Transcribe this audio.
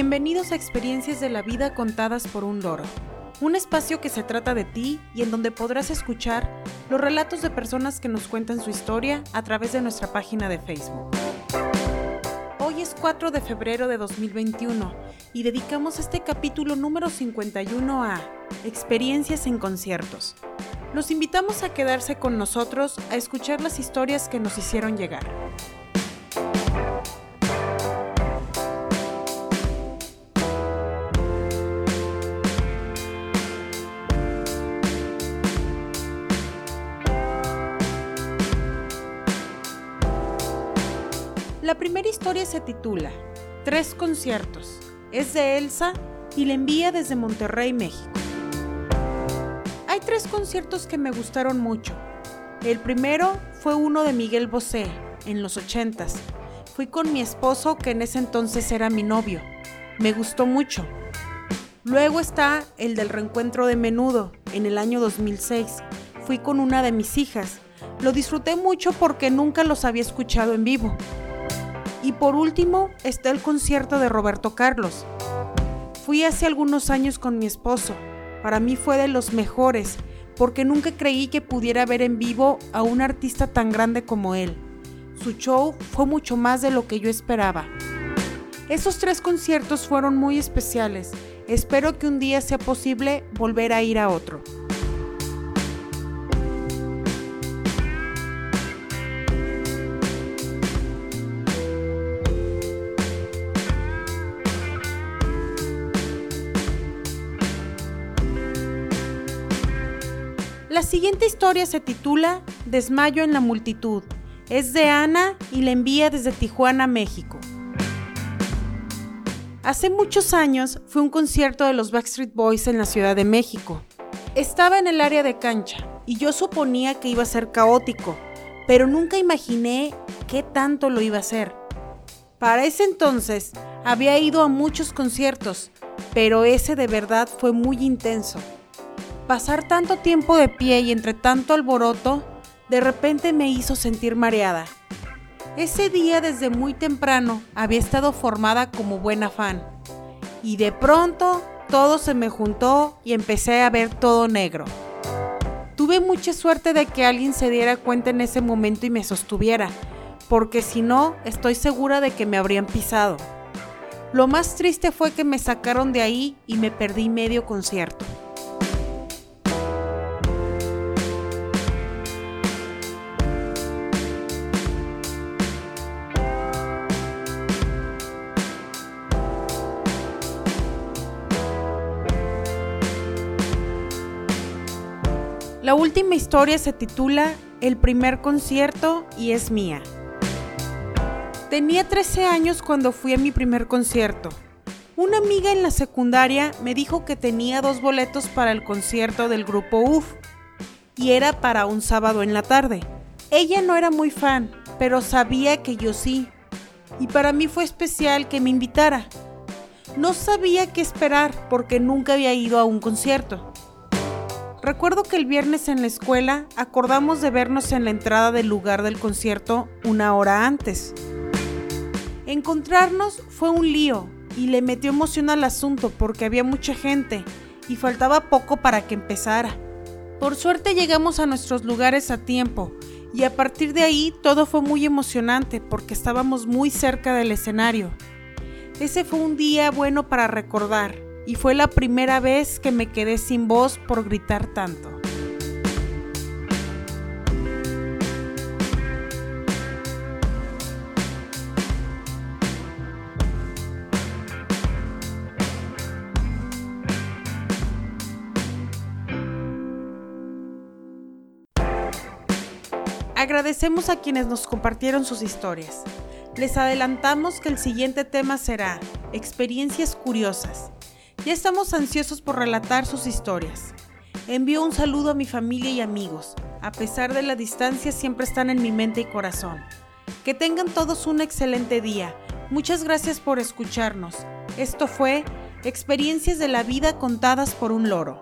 Bienvenidos a Experiencias de la Vida contadas por un loro, un espacio que se trata de ti y en donde podrás escuchar los relatos de personas que nos cuentan su historia a través de nuestra página de Facebook. Hoy es 4 de febrero de 2021 y dedicamos este capítulo número 51 a Experiencias en conciertos. Los invitamos a quedarse con nosotros a escuchar las historias que nos hicieron llegar. La primera historia se titula Tres conciertos. Es de Elsa y la envía desde Monterrey, México. Hay tres conciertos que me gustaron mucho. El primero fue uno de Miguel Bosé, en los ochentas. Fui con mi esposo, que en ese entonces era mi novio. Me gustó mucho. Luego está el del reencuentro de Menudo, en el año 2006. Fui con una de mis hijas. Lo disfruté mucho porque nunca los había escuchado en vivo. Y por último está el concierto de Roberto Carlos. Fui hace algunos años con mi esposo. Para mí fue de los mejores porque nunca creí que pudiera ver en vivo a un artista tan grande como él. Su show fue mucho más de lo que yo esperaba. Esos tres conciertos fueron muy especiales. Espero que un día sea posible volver a ir a otro. La siguiente historia se titula Desmayo en la multitud. Es de Ana y la envía desde Tijuana, México. Hace muchos años fue un concierto de los Backstreet Boys en la Ciudad de México. Estaba en el área de cancha y yo suponía que iba a ser caótico, pero nunca imaginé qué tanto lo iba a ser. Para ese entonces había ido a muchos conciertos, pero ese de verdad fue muy intenso. Pasar tanto tiempo de pie y entre tanto alboroto, de repente me hizo sentir mareada. Ese día desde muy temprano había estado formada como buena fan. Y de pronto todo se me juntó y empecé a ver todo negro. Tuve mucha suerte de que alguien se diera cuenta en ese momento y me sostuviera, porque si no, estoy segura de que me habrían pisado. Lo más triste fue que me sacaron de ahí y me perdí medio concierto. La última historia se titula El primer concierto y es mía. Tenía 13 años cuando fui a mi primer concierto. Una amiga en la secundaria me dijo que tenía dos boletos para el concierto del grupo UF y era para un sábado en la tarde. Ella no era muy fan, pero sabía que yo sí. Y para mí fue especial que me invitara. No sabía qué esperar porque nunca había ido a un concierto. Recuerdo que el viernes en la escuela acordamos de vernos en la entrada del lugar del concierto una hora antes. Encontrarnos fue un lío y le metió emoción al asunto porque había mucha gente y faltaba poco para que empezara. Por suerte llegamos a nuestros lugares a tiempo y a partir de ahí todo fue muy emocionante porque estábamos muy cerca del escenario. Ese fue un día bueno para recordar y fue la primera vez que me quedé sin voz por gritar tanto. Agradecemos a quienes nos compartieron sus historias. Les adelantamos que el siguiente tema será experiencias curiosas. Ya estamos ansiosos por relatar sus historias. Envío un saludo a mi familia y amigos. A pesar de la distancia, siempre están en mi mente y corazón. Que tengan todos un excelente día. Muchas gracias por escucharnos. Esto fue Experiencias de la vida contadas por un loro.